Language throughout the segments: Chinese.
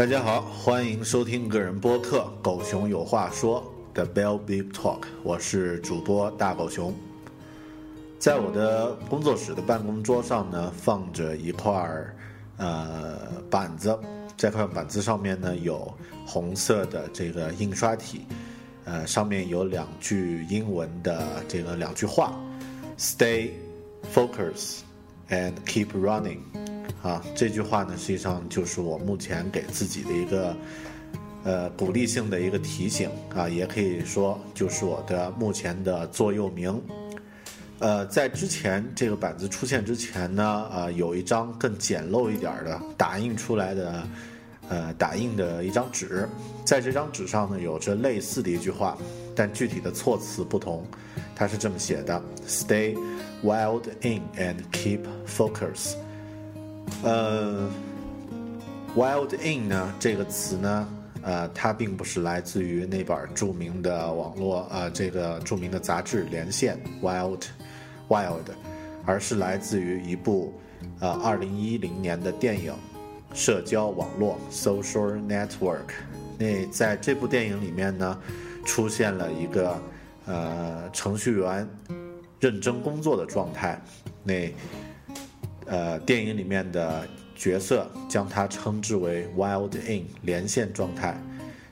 大家好，欢迎收听个人播客《狗熊有话说》的 Bell Big Talk，我是主播大狗熊。在我的工作室的办公桌上呢，放着一块儿呃板子，这块板子上面呢有红色的这个印刷体，呃，上面有两句英文的这个两句话：Stay focus and keep running。啊，这句话呢，实际上就是我目前给自己的一个呃鼓励性的一个提醒啊，也可以说就是我的目前的座右铭。呃，在之前这个板子出现之前呢，啊，有一张更简陋一点的打印出来的呃打印的一张纸，在这张纸上呢，有着类似的一句话，但具体的措辞不同，它是这么写的：Stay wild in and keep focus。呃，wild in 呢这个词呢，呃，它并不是来自于那本著名的网络呃这个著名的杂志《连线》wild wild，而是来自于一部呃二零一零年的电影《社交网络》social network。那在这部电影里面呢，出现了一个呃程序员认真工作的状态。那呃，电影里面的角色将它称之为 “wild in” 连线状态。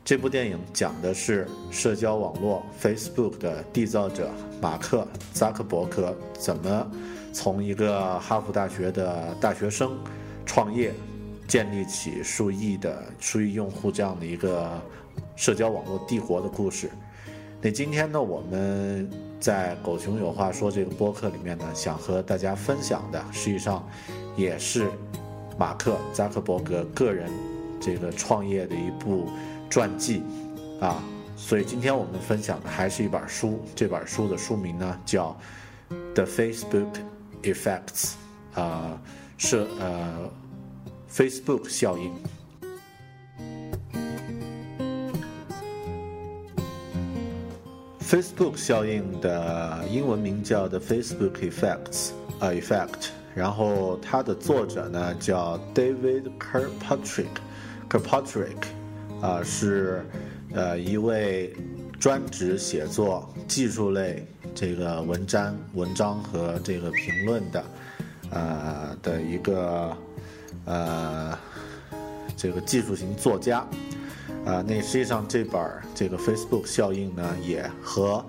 这部电影讲的是社交网络 Facebook 的缔造者马克扎克伯格怎么从一个哈佛大学的大学生创业，建立起数亿的数亿用户这样的一个社交网络帝国的故事。那今天呢，我们在《狗熊有话说》这个播客里面呢，想和大家分享的，实际上也是马克扎克伯格个人这个创业的一部传记啊。所以今天我们分享的还是一本书，这本书的书名呢叫《The Facebook Effects》，啊，是呃，Facebook 效应。Facebook 效应的英文名叫 The Facebook Effects，啊，Effect。然后它的作者呢叫 David Kirkpatrick，Kirkpatrick，啊，是呃一位专职写作技术类这个文章、文章和这个评论的，呃的一个呃这个技术型作家。啊，那实际上这本这个 Facebook 效应呢，也和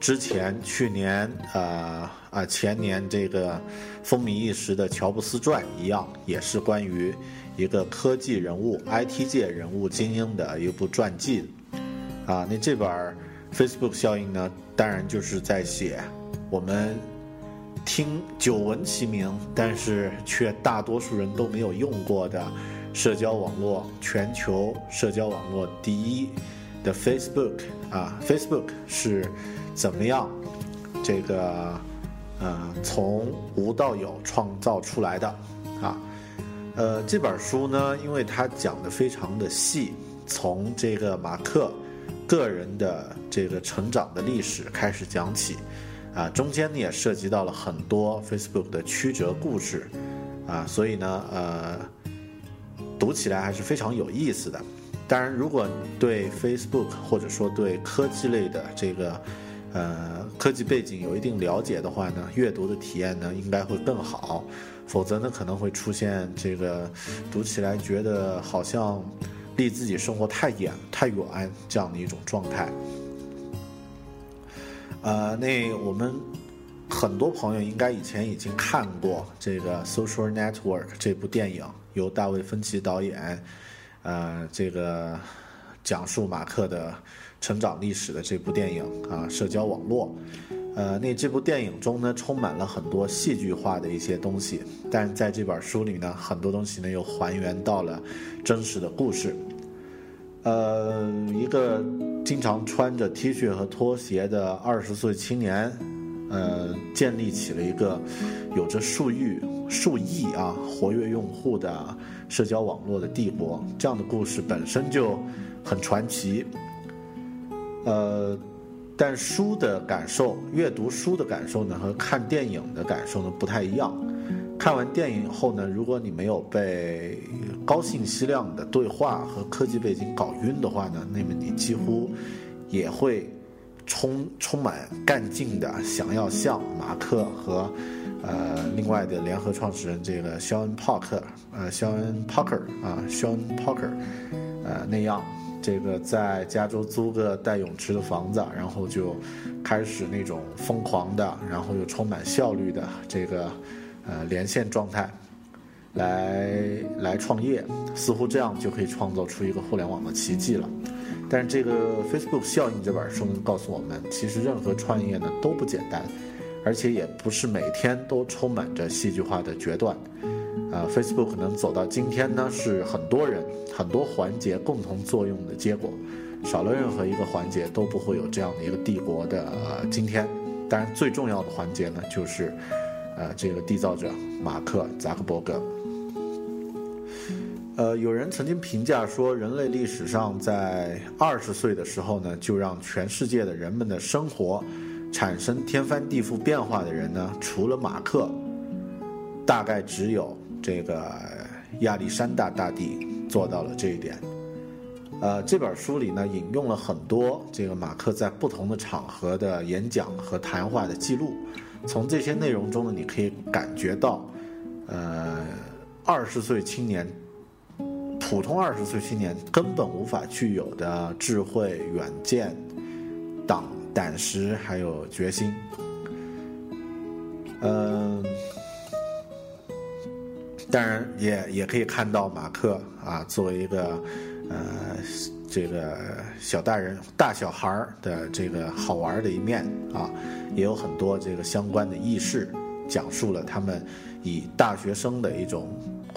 之前去年啊啊前年这个风靡一时的乔布斯传一样，也是关于一个科技人物、IT 界人物精英的一部传记。啊，那这本 Facebook 效应呢，当然就是在写我们听久闻其名，但是却大多数人都没有用过的。社交网络全球社交网络第一的 Facebook 啊，Facebook 是怎么样这个呃从无到有创造出来的啊？呃，这本书呢，因为它讲的非常的细，从这个马克个人的这个成长的历史开始讲起啊，中间呢也涉及到了很多 Facebook 的曲折故事啊，所以呢，呃。读起来还是非常有意思的。当然，如果对 Facebook 或者说对科技类的这个呃科技背景有一定了解的话呢，阅读的体验呢应该会更好。否则呢，可能会出现这个读起来觉得好像离自己生活太远太远这样的一种状态。呃，那我们很多朋友应该以前已经看过这个《Social Network》这部电影。由大卫·芬奇导演，呃，这个讲述马克的成长历史的这部电影啊，社交网络，呃，那这部电影中呢，充满了很多戏剧化的一些东西，但在这本书里呢，很多东西呢又还原到了真实的故事。呃，一个经常穿着 T 恤和拖鞋的二十岁青年，呃，建立起了一个有着数亿数亿啊活跃用户的社交网络的帝国。这样的故事本身就很传奇。呃，但书的感受，阅读书的感受呢，和看电影的感受呢不太一样。看完电影以后呢，如果你没有被高信息量的对话和科技背景搞晕的话呢，那么你几乎也会充充满干劲的想要像马克和呃另外的联合创始人这个肖恩·帕克呃肖恩·帕克啊肖恩·帕克呃那样，这个在加州租个带泳池的房子，然后就开始那种疯狂的，然后又充满效率的这个。呃，连线状态，来来创业，似乎这样就可以创造出一个互联网的奇迹了。但是这个 Facebook 效应这本书告诉我们，其实任何创业呢都不简单，而且也不是每天都充满着戏剧化的决断。啊，Facebook 能走到今天呢，是很多人很多环节共同作用的结果，少了任何一个环节都不会有这样的一个帝国的今天。当然，最重要的环节呢，就是。呃，这个缔造者马克·扎克伯格。呃，有人曾经评价说，人类历史上在二十岁的时候呢，就让全世界的人们的生活产生天翻地覆变化的人呢，除了马克，大概只有这个亚历山大大帝做到了这一点。呃，这本书里呢，引用了很多这个马克在不同的场合的演讲和谈话的记录。从这些内容中呢，你可以感觉到，呃，二十岁青年，普通二十岁青年根本无法具有的智慧、远见、胆胆识还有决心。嗯，当然也也可以看到马克啊，作为一个呃这个小大人、大小孩儿的这个好玩的一面啊。也有很多这个相关的轶事，讲述了他们以大学生的一种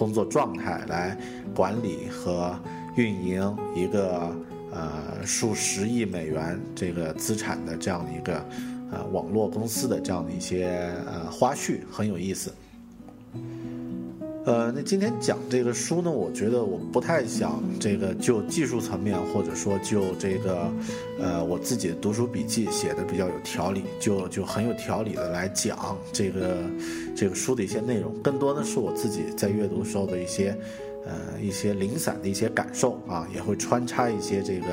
工作状态来管理和运营一个呃数十亿美元这个资产的这样的一个呃网络公司的这样的一些呃花絮，很有意思。呃，那今天讲这个书呢，我觉得我不太想这个就技术层面，或者说就这个，呃，我自己读书笔记写的比较有条理，就就很有条理的来讲这个这个书的一些内容，更多的是我自己在阅读时候的一些，呃，一些零散的一些感受啊，也会穿插一些这个，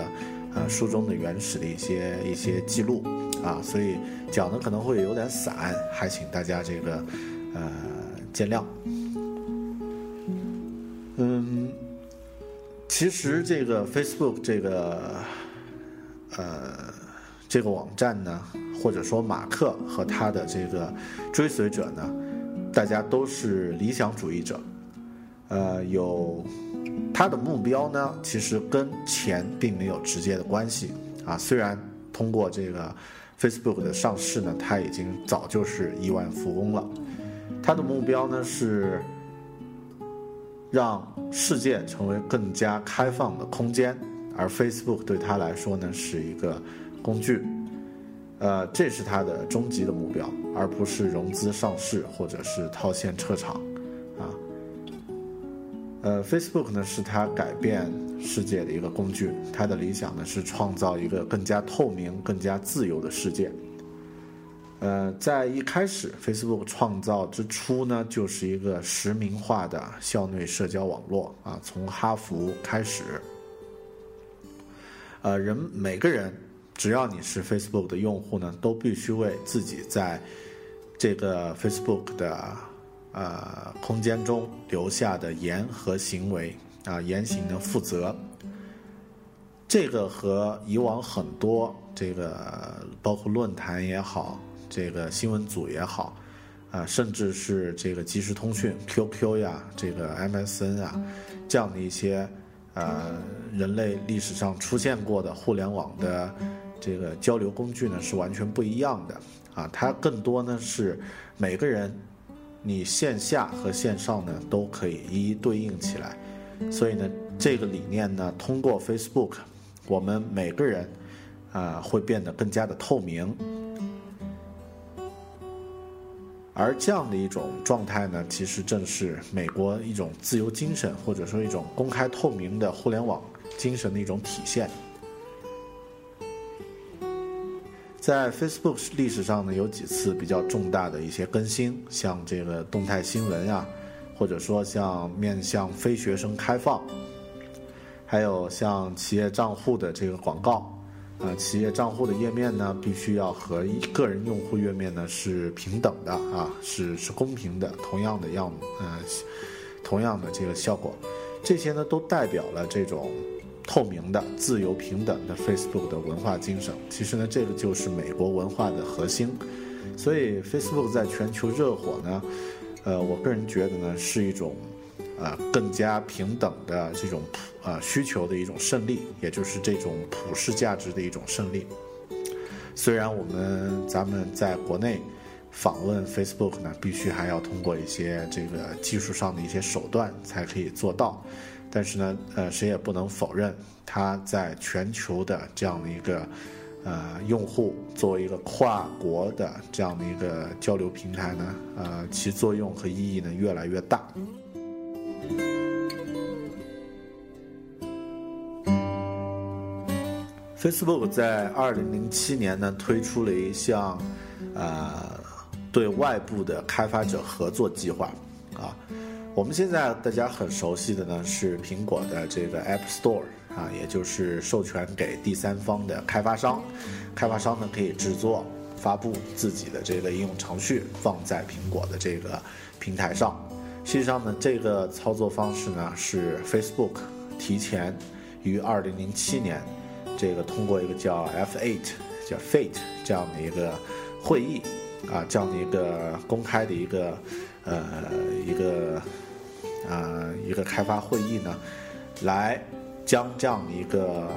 呃，书中的原始的一些一些记录啊，所以讲的可能会有点散，还请大家这个，呃，见谅。其实这个 Facebook 这个呃这个网站呢，或者说马克和他的这个追随者呢，大家都是理想主义者，呃，有他的目标呢，其实跟钱并没有直接的关系啊。虽然通过这个 Facebook 的上市呢，他已经早就是亿万富翁了，他的目标呢是。让世界成为更加开放的空间，而 Facebook 对他来说呢是一个工具，呃，这是他的终极的目标，而不是融资上市或者是套现撤场，啊，呃，Facebook 呢是他改变世界的一个工具，他的理想呢是创造一个更加透明、更加自由的世界。呃，在一开始，Facebook 创造之初呢，就是一个实名化的校内社交网络啊。从哈佛开始，呃，人每个人只要你是 Facebook 的用户呢，都必须为自己在这个 Facebook 的呃空间中留下的言和行为啊言行呢负责。这个和以往很多这个包括论坛也好。这个新闻组也好，啊，甚至是这个即时通讯 QQ 呀，这个 MSN 啊，这样的一些，呃，人类历史上出现过的互联网的这个交流工具呢，是完全不一样的。啊，它更多呢是每个人你线下和线上呢都可以一一对应起来，所以呢这个理念呢通过 Facebook，我们每个人啊会变得更加的透明。而这样的一种状态呢，其实正是美国一种自由精神，或者说一种公开透明的互联网精神的一种体现。在 Facebook 历史上呢，有几次比较重大的一些更新，像这个动态新闻啊，或者说像面向非学生开放，还有像企业账户的这个广告。呃，企业账户的页面呢，必须要和个人用户页面呢是平等的啊，是是公平的，同样的样，呃，同样的这个效果，这些呢都代表了这种透明的、自由平等的 Facebook 的文化精神。其实呢，这个就是美国文化的核心。所以 Facebook 在全球热火呢，呃，我个人觉得呢，是一种。呃，更加平等的这种普呃需求的一种胜利，也就是这种普世价值的一种胜利。虽然我们咱们在国内访问 Facebook 呢，必须还要通过一些这个技术上的一些手段才可以做到，但是呢，呃，谁也不能否认它在全球的这样的一个呃用户作为一个跨国的这样的一个交流平台呢，呃，其作用和意义呢越来越大。Facebook 在二零零七年呢推出了一项，呃，对外部的开发者合作计划，啊，我们现在大家很熟悉的呢是苹果的这个 App Store 啊，也就是授权给第三方的开发商，开发商呢可以制作、发布自己的这个应用程序放在苹果的这个平台上。实际上呢，这个操作方式呢是 Facebook 提前于二零零七年。这个通过一个叫 F8，叫 Fate 这样的一个会议啊，这样的一个公开的一个呃一个啊一个开发会议呢，来将这样的一个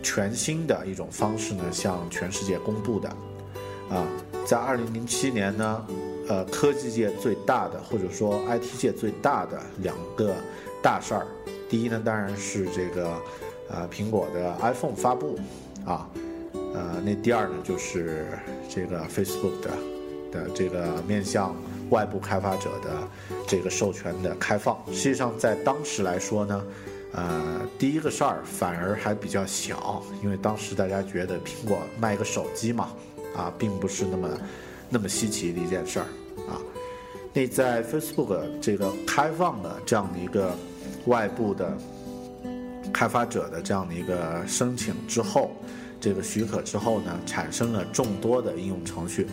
全新的一种方式呢向全世界公布的啊，在二零零七年呢，呃，科技界最大的或者说 IT 界最大的两个大事儿，第一呢当然是这个。呃，苹果的 iPhone 发布，啊，呃，那第二呢就是这个 Facebook 的的这个面向外部开发者的这个授权的开放。实际上，在当时来说呢，呃，第一个事儿反而还比较小，因为当时大家觉得苹果卖个手机嘛，啊，并不是那么那么稀奇的一件事儿啊。那在 Facebook 这个开放的这样的一个外部的。开发者的这样的一个申请之后，这个许可之后呢，产生了众多的应用程序，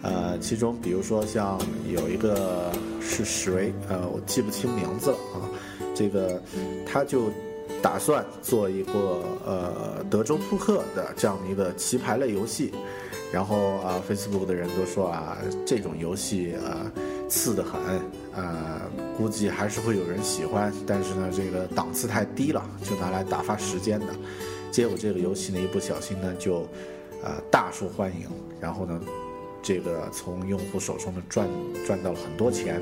呃，其中比如说像有一个是谁，呃，我记不清名字了啊，这个他就打算做一个呃德州扑克的这样的一个棋牌类游戏，然后啊，Facebook 的人都说啊，这种游戏啊。次的很，呃，估计还是会有人喜欢，但是呢，这个档次太低了，就拿来打发时间的。结果这个游戏呢，一不小心呢，就，呃，大受欢迎，然后呢，这个从用户手中呢赚赚到了很多钱。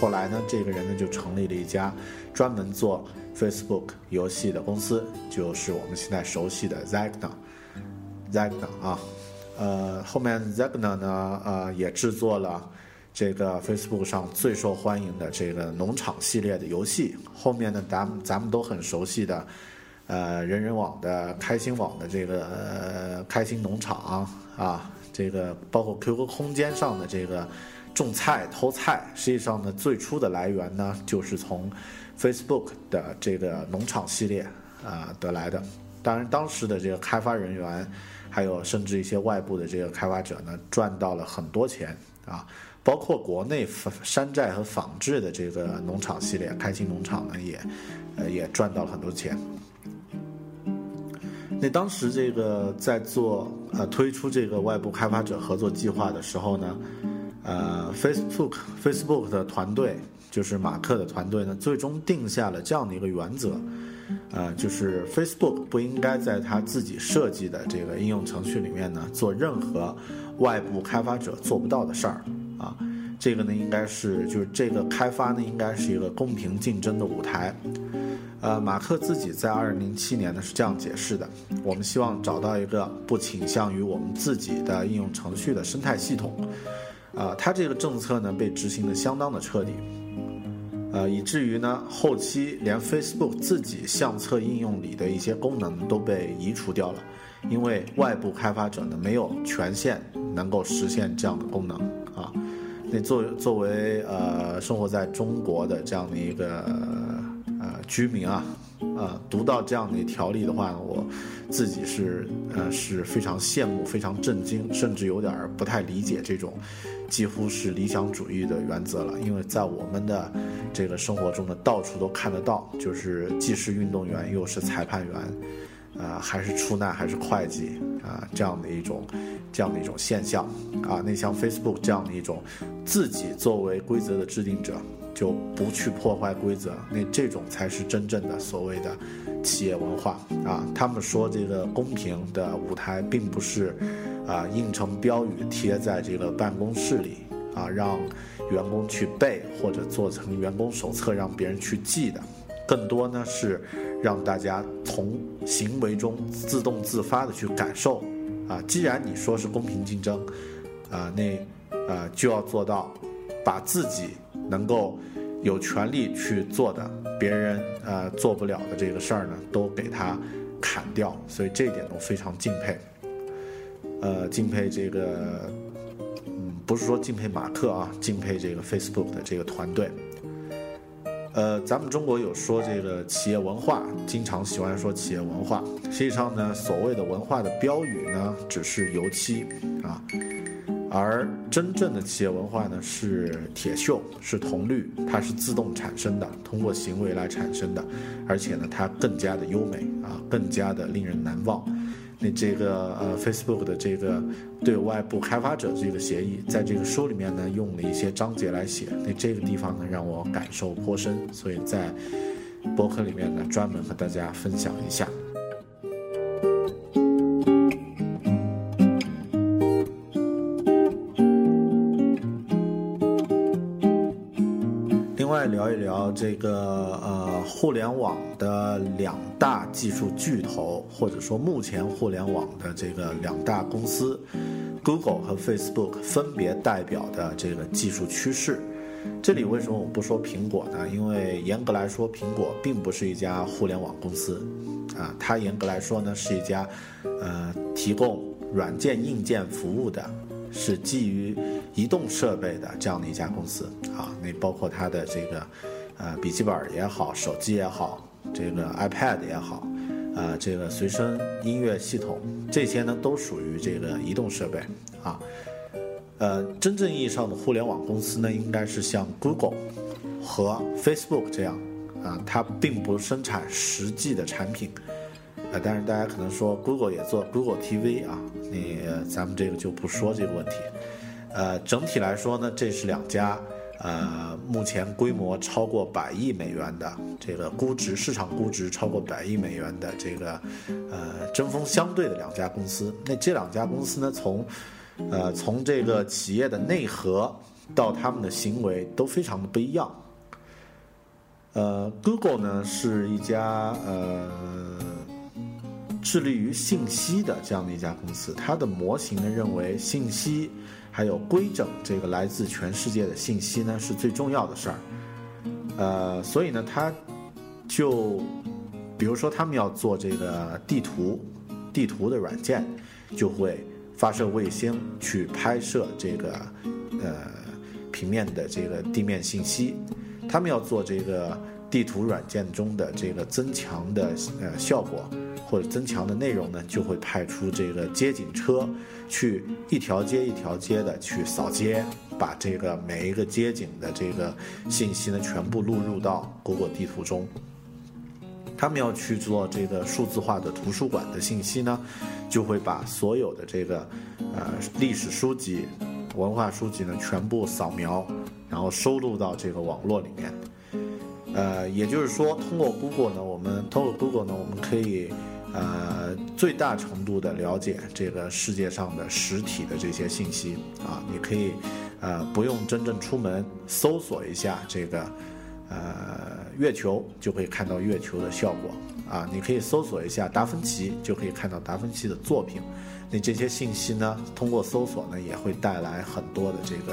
后来呢，这个人呢就成立了一家专门做 Facebook 游戏的公司，就是我们现在熟悉的 Zagna。Zagna 啊，呃，后面 Zagna 呢，呃，也制作了。这个 Facebook 上最受欢迎的这个农场系列的游戏，后面呢，咱们咱们都很熟悉的，呃，人人网的开心网的这个开心农场啊，这个包括 QQ 空间上的这个种菜偷菜，实际上呢，最初的来源呢，就是从 Facebook 的这个农场系列啊得来的。当然，当时的这个开发人员，还有甚至一些外部的这个开发者呢，赚到了很多钱啊。包括国内山寨和仿制的这个农场系列，开心农场呢也，呃也赚到了很多钱。那当时这个在做呃推出这个外部开发者合作计划的时候呢，呃 Facebook Facebook 的团队就是马克的团队呢，最终定下了这样的一个原则，呃，就是 Facebook 不应该在他自己设计的这个应用程序里面呢做任何外部开发者做不到的事儿啊。这个呢，应该是就是这个开发呢，应该是一个公平竞争的舞台。呃，马克自己在二零零七年呢是这样解释的：我们希望找到一个不倾向于我们自己的应用程序的生态系统。啊，他这个政策呢被执行的相当的彻底，呃，以至于呢后期连 Facebook 自己相册应用里的一些功能都被移除掉了，因为外部开发者呢没有权限能够实现这样的功能啊。那作作为呃生活在中国的这样的一个呃居民啊，呃读到这样的条例的话呢，我自己是呃是非常羡慕、非常震惊，甚至有点不太理解这种几乎是理想主义的原则了。因为在我们的这个生活中呢，到处都看得到，就是既是运动员又是裁判员。啊，还是出纳，还是会计啊，这样的一种，这样的一种现象啊。那像 Facebook 这样的一种，自己作为规则的制定者，就不去破坏规则，那这种才是真正的所谓的企业文化啊。他们说这个公平的舞台，并不是啊印成标语贴在这个办公室里啊，让员工去背或者做成员工手册让别人去记的。更多呢是让大家从行为中自动自发的去感受，啊，既然你说是公平竞争，啊，那，呃，就要做到，把自己能够有权利去做的，别人呃做不了的这个事儿呢，都给他砍掉，所以这一点都非常敬佩，呃，敬佩这个，嗯，不是说敬佩马克啊，敬佩这个 Facebook 的这个团队。呃，咱们中国有说这个企业文化，经常喜欢说企业文化。实际上呢，所谓的文化的标语呢，只是油漆啊，而真正的企业文化呢，是铁锈，是铜绿，它是自动产生的，通过行为来产生的，而且呢，它更加的优美啊，更加的令人难忘。那这个呃，Facebook 的这个对外部开发者这个协议，在这个书里面呢，用了一些章节来写。那这个地方呢，让我感受颇深，所以在博客里面呢，专门和大家分享一下。这个呃，互联网的两大技术巨头，或者说目前互联网的这个两大公司，Google 和 Facebook 分别代表的这个技术趋势。这里为什么我不说苹果呢？因为严格来说，苹果并不是一家互联网公司，啊，它严格来说呢是一家呃提供软件硬件服务的。是基于移动设备的这样的一家公司啊，那包括它的这个呃笔记本也好，手机也好，这个 iPad 也好，呃这个随身音乐系统这些呢都属于这个移动设备啊。呃，真正意义上的互联网公司呢，应该是像 Google 和 Facebook 这样啊，它并不生产实际的产品。呃，但是大家可能说，Google 也做 Google TV 啊，那咱们这个就不说这个问题。呃，整体来说呢，这是两家呃目前规模超过百亿美元的这个估值，市场估值超过百亿美元的这个呃针锋相对的两家公司。那这两家公司呢，从呃从这个企业的内核到他们的行为都非常的不一样。呃，Google 呢是一家呃。致力于信息的这样的一家公司，它的模型呢认为信息还有规整这个来自全世界的信息呢是最重要的事儿，呃，所以呢，它就比如说他们要做这个地图，地图的软件就会发射卫星去拍摄这个呃平面的这个地面信息，他们要做这个地图软件中的这个增强的呃效果。或者增强的内容呢，就会派出这个街景车，去一条街一条街的去扫街，把这个每一个街景的这个信息呢，全部录入到 Google 地图中。他们要去做这个数字化的图书馆的信息呢，就会把所有的这个呃历史书籍文化书籍呢全部扫描，然后收录到这个网络里面。呃，也就是说，通过 Google 呢，我们通过 Google 呢，我们可以呃最大程度的了解这个世界上的实体的这些信息啊。你可以呃不用真正出门搜索一下这个呃月球，就可以看到月球的效果啊。你可以搜索一下达芬奇，就可以看到达芬奇的作品。那这些信息呢，通过搜索呢，也会带来很多的这个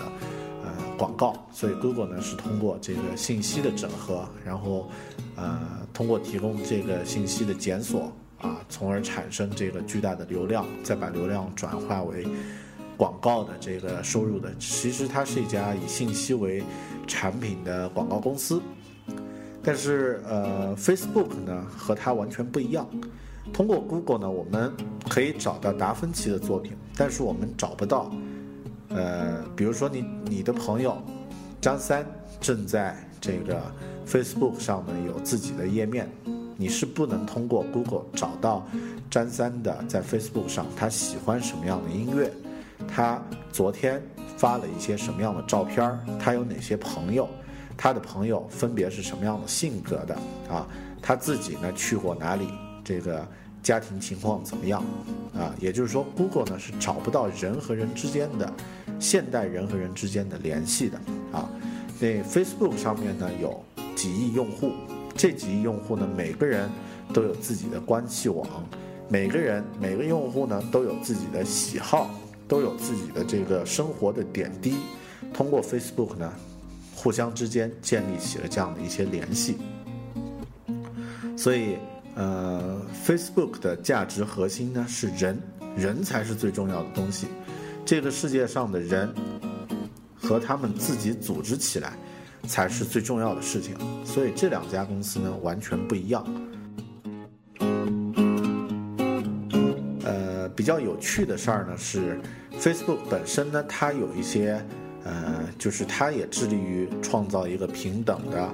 呃。广告，所以 Google 呢是通过这个信息的整合，然后，呃，通过提供这个信息的检索啊，从而产生这个巨大的流量，再把流量转化为广告的这个收入的。其实它是一家以信息为产品的广告公司，但是呃，Facebook 呢和它完全不一样。通过 Google 呢，我们可以找到达芬奇的作品，但是我们找不到。呃，比如说你你的朋友张三正在这个 Facebook 上面有自己的页面，你是不能通过 Google 找到张三的在 Facebook 上他喜欢什么样的音乐，他昨天发了一些什么样的照片他有哪些朋友，他的朋友分别是什么样的性格的啊，他自己呢去过哪里，这个家庭情况怎么样啊？也就是说，Google 呢是找不到人和人之间的。现代人和人之间的联系的啊，那 Facebook 上面呢有几亿用户，这几亿用户呢每个人都有自己的关系网，每个人每个用户呢都有自己的喜好，都有自己的这个生活的点滴，通过 Facebook 呢，互相之间建立起了这样的一些联系，所以呃，Facebook 的价值核心呢是人，人才是最重要的东西。这个世界上的人和他们自己组织起来，才是最重要的事情。所以这两家公司呢，完全不一样。呃，比较有趣的事儿呢是，Facebook 本身呢，它有一些呃，就是它也致力于创造一个平等的、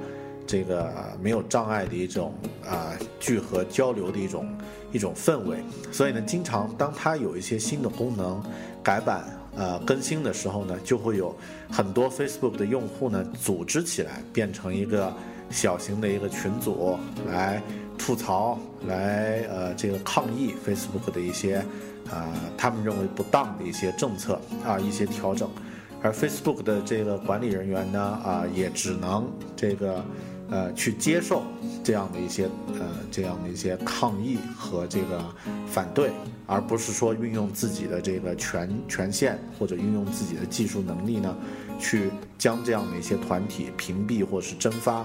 这个没有障碍的一种啊聚合交流的一种一种氛围。所以呢，经常当它有一些新的功能。改版呃更新的时候呢，就会有很多 Facebook 的用户呢组织起来，变成一个小型的一个群组来吐槽，来呃这个抗议 Facebook 的一些啊他们认为不当的一些政策啊一些调整，而 Facebook 的这个管理人员呢啊也只能这个呃去接受这样的一些呃这样的一些抗议和这个反对。而不是说运用自己的这个权权限或者运用自己的技术能力呢，去将这样的一些团体屏蔽或是蒸发，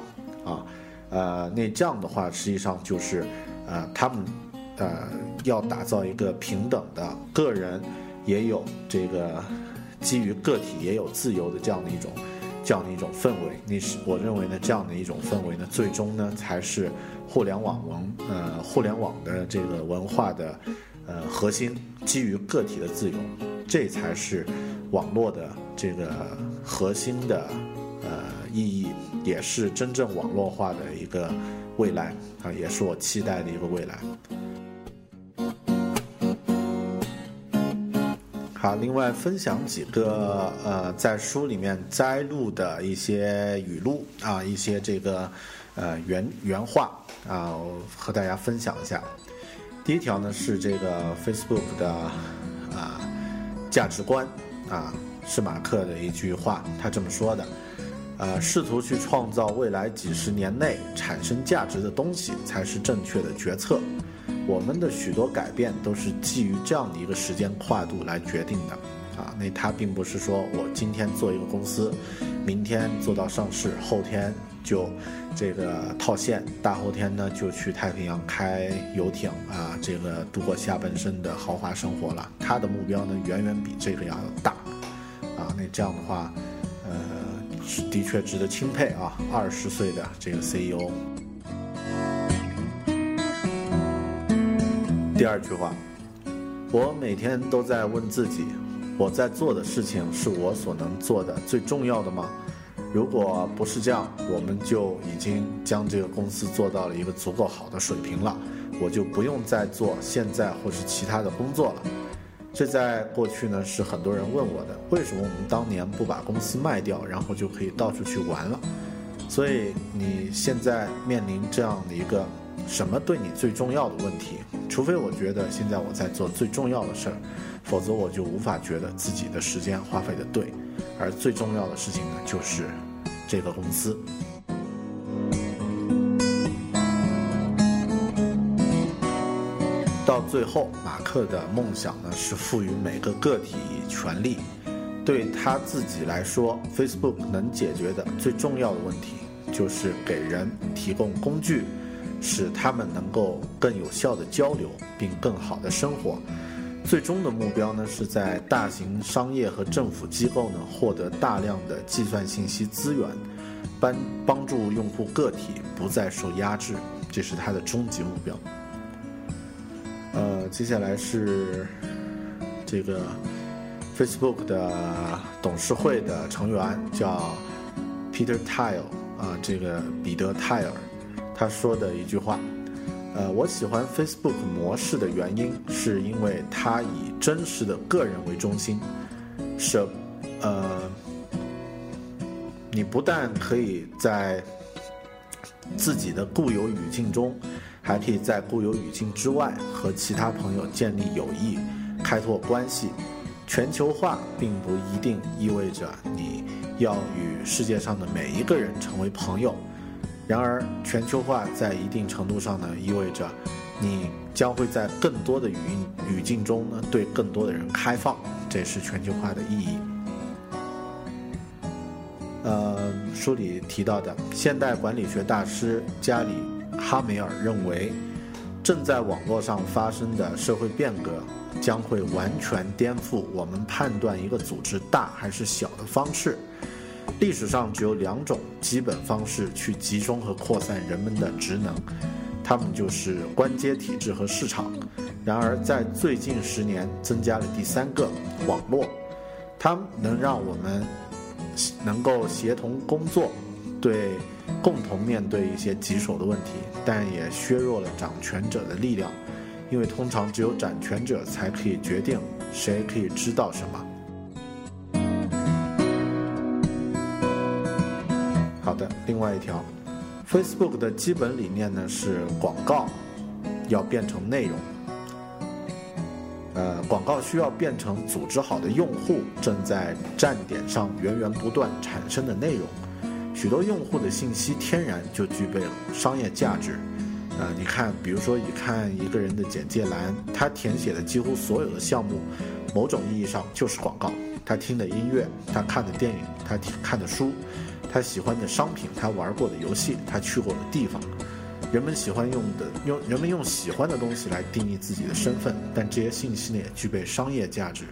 啊，呃，那这样的话实际上就是，呃，他们，呃，要打造一个平等的个人也有这个基于个体也有自由的这样的一种这样的一种氛围。那是我认为呢，这样的一种氛围呢，最终呢才是互联网文呃互联网的这个文化的。呃，核心基于个体的自由，这才是网络的这个核心的呃意义，也是真正网络化的一个未来啊，也是我期待的一个未来。啊，另外分享几个呃在书里面摘录的一些语录啊，一些这个呃原原话啊，和大家分享一下。第一条呢是这个 Facebook 的啊价值观啊，是马克的一句话，他这么说的，呃，试图去创造未来几十年内产生价值的东西才是正确的决策。我们的许多改变都是基于这样的一个时间跨度来决定的啊。那他并不是说我今天做一个公司，明天做到上市，后天就。这个套现，大后天呢就去太平洋开游艇啊，这个度过下半生的豪华生活了。他的目标呢远远比这个要大，啊，那这样的话，呃，是的确值得钦佩啊。二十岁的这个 CEO。第二句话，我每天都在问自己，我在做的事情是我所能做的最重要的吗？如果不是这样，我们就已经将这个公司做到了一个足够好的水平了，我就不用再做现在或是其他的工作了。这在过去呢是很多人问我的，为什么我们当年不把公司卖掉，然后就可以到处去玩了？所以你现在面临这样的一个什么对你最重要的问题？除非我觉得现在我在做最重要的事儿，否则我就无法觉得自己的时间花费的对。而最重要的事情呢，就是这个公司。到最后，马克的梦想呢是赋予每个个体权利。对他自己来说，Facebook 能解决的最重要的问题，就是给人提供工具，使他们能够更有效的交流，并更好的生活。最终的目标呢，是在大型商业和政府机构呢获得大量的计算信息资源，帮帮助用户个体不再受压制，这是他的终极目标。呃，接下来是这个。Facebook 的董事会的成员叫 Peter Thiel 啊，这个彼得泰尔，他说的一句话，呃，我喜欢 Facebook 模式的原因，是因为它以真实的个人为中心，是，呃，你不但可以在自己的固有语境中，还可以在固有语境之外和其他朋友建立友谊，开拓关系。全球化并不一定意味着你要与世界上的每一个人成为朋友，然而全球化在一定程度上呢，意味着你将会在更多的语音语境中呢对更多的人开放，这是全球化的意义。呃，书里提到的现代管理学大师加里哈梅尔认为，正在网络上发生的社会变革。将会完全颠覆我们判断一个组织大还是小的方式。历史上只有两种基本方式去集中和扩散人们的职能，它们就是官阶体制和市场。然而，在最近十年增加了第三个网络，它能让我们能够协同工作，对共同面对一些棘手的问题，但也削弱了掌权者的力量。因为通常只有掌权者才可以决定谁可以知道什么。的，另外一条，Facebook 的基本理念呢是广告要变成内容。呃，广告需要变成组织好的用户正在站点上源源不断产生的内容。许多用户的信息天然就具备了商业价值。呃，你看，比如说，你看一个人的简介栏，他填写的几乎所有的项目，某种意义上就是广告。他听的音乐，他看的电影，他看的书，他喜欢的商品，他玩过的游戏，他去过的地方。人们喜欢用的用人们用喜欢的东西来定义自己的身份，但这些信息呢也具备商业价值，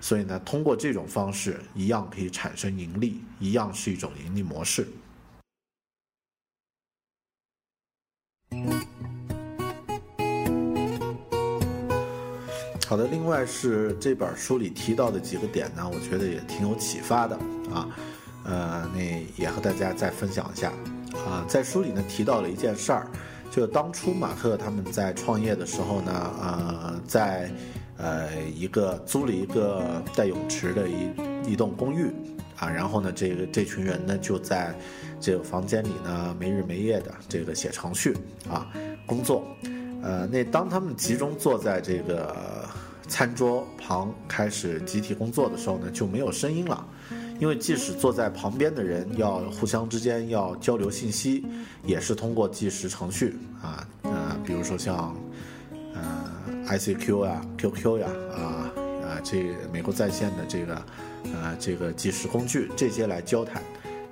所以呢，通过这种方式，一样可以产生盈利，一样是一种盈利模式。好的，另外是这本书里提到的几个点呢，我觉得也挺有启发的啊，呃，那也和大家再分享一下。啊，在书里呢提到了一件事儿，就当初马克他们在创业的时候呢，呃，在呃一个租了一个带泳池的一一栋公寓啊，然后呢，这个这群人呢就在这个房间里呢没日没夜的这个写程序啊工作，呃，那当他们集中坐在这个。餐桌旁开始集体工作的时候呢，就没有声音了，因为即使坐在旁边的人要互相之间要交流信息，也是通过计时程序啊，呃，比如说像呃 ICQ 呀、QQ 呀啊啊，这美国在线的这个呃这个计时工具这些来交谈。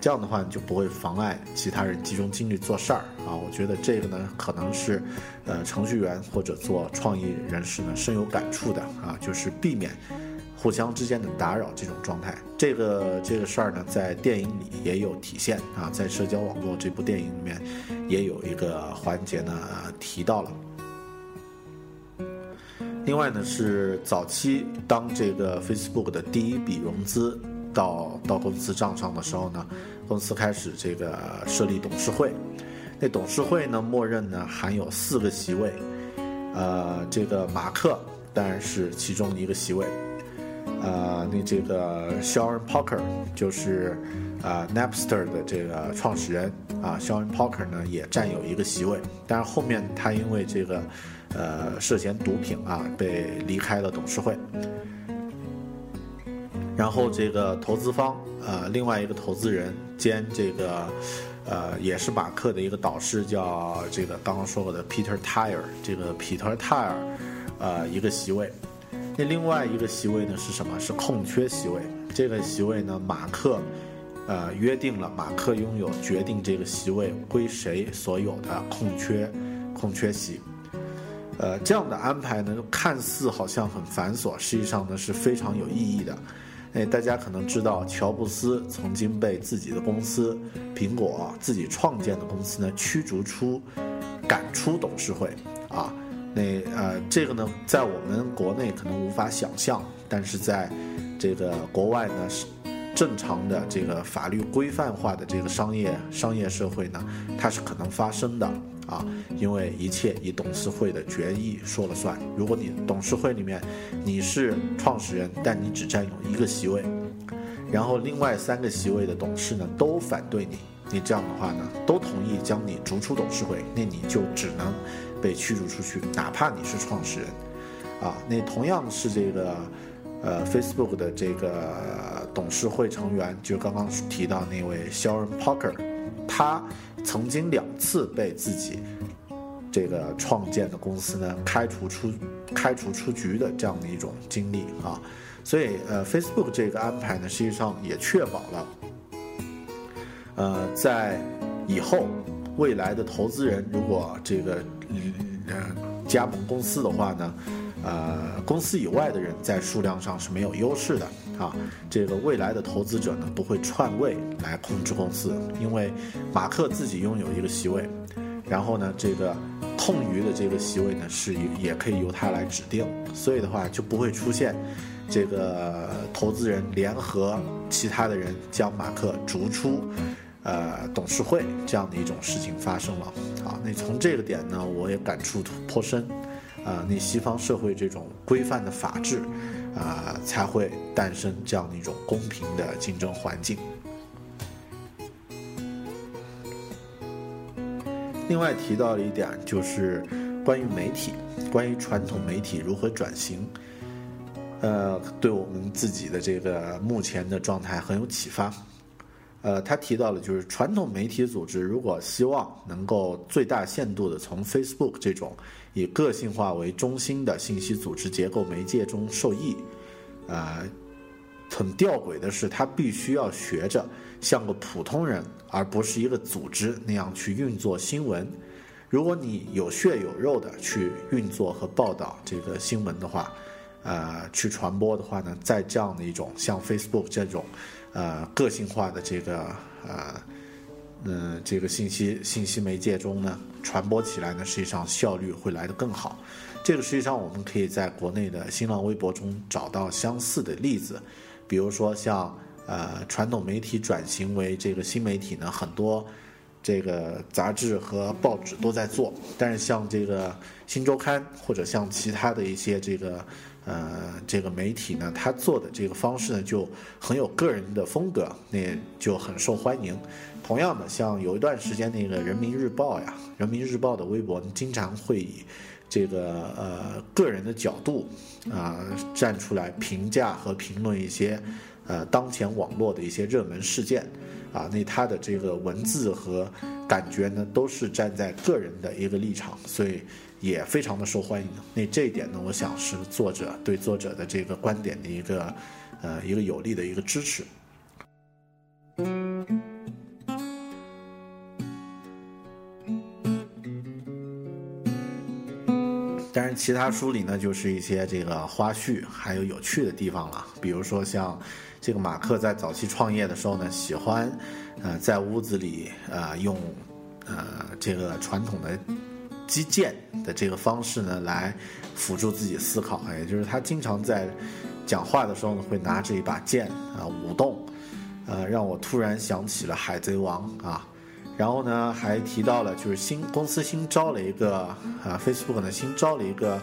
这样的话，你就不会妨碍其他人集中精力做事儿啊！我觉得这个呢，可能是，呃，程序员或者做创意人士呢深有感触的啊，就是避免互相之间的打扰这种状态。这个这个事儿呢，在电影里也有体现啊，在社交网络这部电影里面也有一个环节呢提到了。另外呢，是早期当这个 Facebook 的第一笔融资。到到公司账上的时候呢，公司开始这个设立董事会，那董事会呢，默认呢含有四个席位，呃，这个马克当然是其中一个席位。呃，那这个 Sharon Parker 就是啊 Napster 的这个创始人啊，Sharon Parker 呢也占有一个席位，但是后面他因为这个呃涉嫌毒品啊被离开了董事会。然后这个投资方呃另外一个投资人兼这个呃也是马克的一个导师叫这个刚刚说过的 Peter Tyre 这个彼得泰尔呃一个席位。那另外一个席位呢是什么？是空缺席位。这个席位呢，马克，呃，约定了马克拥有决定这个席位归谁所有的空缺，空缺席。呃，这样的安排呢，看似好像很繁琐，实际上呢是非常有意义的。哎，大家可能知道，乔布斯曾经被自己的公司苹果自己创建的公司呢驱逐出，赶出董事会啊。那呃，这个呢，在我们国内可能无法想象，但是在这个国外呢，是正常的这个法律规范化的这个商业商业社会呢，它是可能发生的啊，因为一切以董事会的决议说了算。如果你董事会里面你是创始人，但你只占有一个席位，然后另外三个席位的董事呢都反对你，你这样的话呢，都同意将你逐出董事会，那你就只能。被驱逐出去，哪怕你是创始人，啊，那同样是这个，呃，Facebook 的这个董事会成员，就刚刚提到那位 Sharon Parker，他曾经两次被自己这个创建的公司呢开除出开除出局的这样的一种经历啊，所以呃，Facebook 这个安排呢，实际上也确保了，呃，在以后未来的投资人如果这个。呃，加盟公司的话呢，呃，公司以外的人在数量上是没有优势的啊。这个未来的投资者呢，不会篡位来控制公司，因为马克自己拥有一个席位，然后呢，这个空余的这个席位呢，是也可以由他来指定，所以的话就不会出现这个投资人联合其他的人将马克逐出。呃，董事会这样的一种事情发生了，啊，那从这个点呢，我也感触颇深，啊，那西方社会这种规范的法治，啊，才会诞生这样的一种公平的竞争环境。另外提到了一点，就是关于媒体，关于传统媒体如何转型，呃，对我们自己的这个目前的状态很有启发。呃，他提到了，就是传统媒体组织如果希望能够最大限度的从 Facebook 这种以个性化为中心的信息组织结构媒介中受益，呃，很吊诡的是，他必须要学着像个普通人，而不是一个组织那样去运作新闻。如果你有血有肉的去运作和报道这个新闻的话，呃，去传播的话呢，在这样的一种像 Facebook 这种。呃，个性化的这个呃，嗯，这个信息信息媒介中呢，传播起来呢，实际上效率会来得更好。这个实际上我们可以在国内的新浪微博中找到相似的例子，比如说像呃传统媒体转型为这个新媒体呢，很多这个杂志和报纸都在做，但是像这个新周刊或者像其他的一些这个。呃，这个媒体呢，他做的这个方式呢，就很有个人的风格，那就很受欢迎。同样的，像有一段时间那个人民日报呀，人民日报的微博经常会以这个呃个人的角度啊站出来评价和评论一些呃当前网络的一些热门事件啊，那他的这个文字和感觉呢，都是站在个人的一个立场，所以。也非常的受欢迎。那这一点呢，我想是作者对作者的这个观点的一个，呃，一个有力的一个支持。当然，其他书里呢，就是一些这个花絮，还有有趣的地方了。比如说，像这个马克在早期创业的时候呢，喜欢，呃，在屋子里，呃，用，呃，这个传统的。击剑的这个方式呢，来辅助自己思考，也就是他经常在讲话的时候呢，会拿着一把剑啊舞动，呃，让我突然想起了《海贼王》啊，然后呢，还提到了就是新公司新招了一个啊，Facebook 呢新招了一个，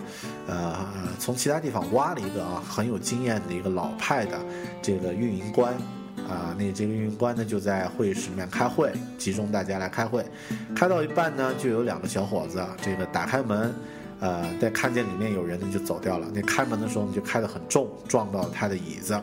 呃，从其他地方挖了一个啊很有经验的一个老派的这个运营官啊，那这个运营官呢就在会议室里面开会，集中大家来开会，开到一半呢，就有两个小伙子这个打开门，呃，在看见里面有人呢就走掉了。那开门的时候呢就开得很重，撞到了他的椅子。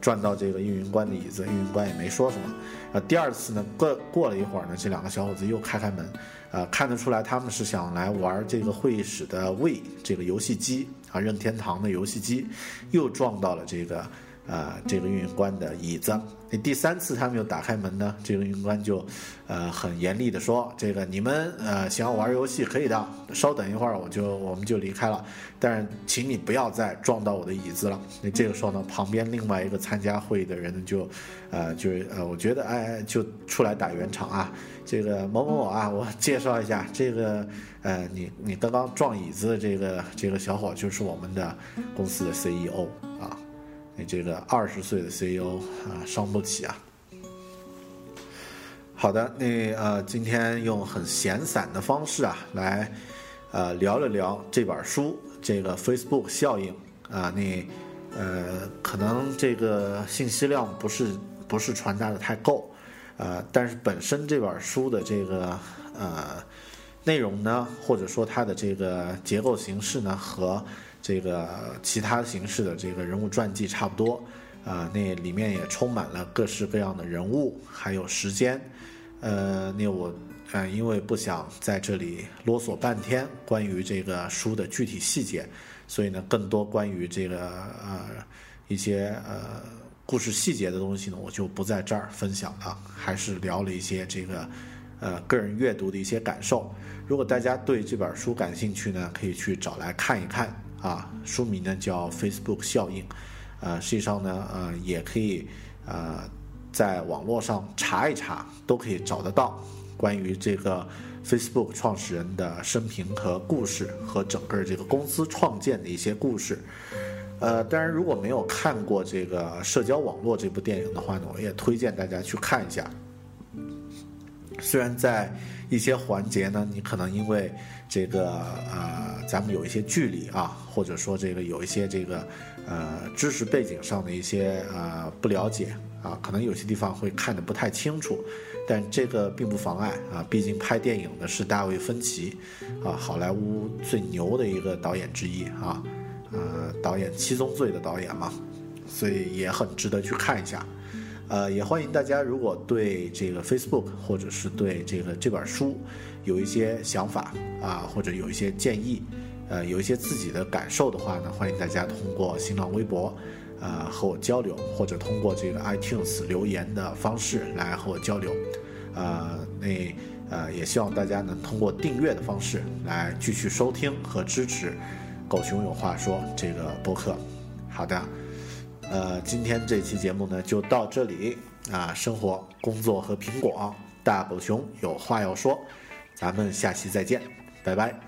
转到这个运营官的椅子，运营官也没说什么。呃，第二次呢，过过了一会儿呢，这两个小伙子又开开门，呃，看得出来他们是想来玩这个会议室的 w 这个游戏机啊，任天堂的游戏机，又撞到了这个。呃，这个运营官的椅子。那第三次他们又打开门呢，这个运营官就，呃，很严厉的说：“这个你们呃想要玩游戏可以的，稍等一会儿我就我们就离开了，但是请你不要再撞到我的椅子了。”那这个时候呢，旁边另外一个参加会议的人就，呃，就是呃，我觉得哎，就出来打圆场啊，这个某某某啊，我介绍一下，这个呃，你你刚刚撞椅子的这个这个小伙就是我们的公司的 CEO。你这个二十岁的 CEO 啊，伤不起啊。好的，那呃，今天用很闲散的方式啊，来呃聊了聊这本书，这个 Facebook 效应啊，那呃，可能这个信息量不是不是传达的太够，呃，但是本身这本书的这个呃内容呢，或者说它的这个结构形式呢，和这个其他形式的这个人物传记差不多，啊，那里面也充满了各式各样的人物，还有时间，呃，那我，呃，因为不想在这里啰嗦半天关于这个书的具体细节，所以呢，更多关于这个呃一些呃故事细节的东西呢，我就不在这儿分享了，还是聊了一些这个呃个人阅读的一些感受。如果大家对这本书感兴趣呢，可以去找来看一看。啊，书名呢叫 Facebook 效应，呃，实际上呢，呃，也可以，呃，在网络上查一查，都可以找得到关于这个 Facebook 创始人的生平和故事，和整个这个公司创建的一些故事。呃，当然，如果没有看过这个社交网络这部电影的话呢，我也推荐大家去看一下。虽然在一些环节呢，你可能因为这个呃，咱们有一些距离啊，或者说这个有一些这个呃知识背景上的一些呃不了解啊，可能有些地方会看得不太清楚，但这个并不妨碍啊，毕竟拍电影的是大卫芬奇啊，好莱坞最牛的一个导演之一啊，呃，导演《七宗罪》的导演嘛，所以也很值得去看一下。呃，也欢迎大家，如果对这个 Facebook 或者是对这个这本书有一些想法啊，或者有一些建议，呃，有一些自己的感受的话呢，欢迎大家通过新浪微博，呃，和我交流，或者通过这个 iTunes 留言的方式来和我交流。呃，那呃，也希望大家能通过订阅的方式来继续收听和支持《狗熊有话说》这个播客。好的。呃，今天这期节目呢就到这里啊，生活、工作和苹果，大狗熊有话要说，咱们下期再见，拜拜。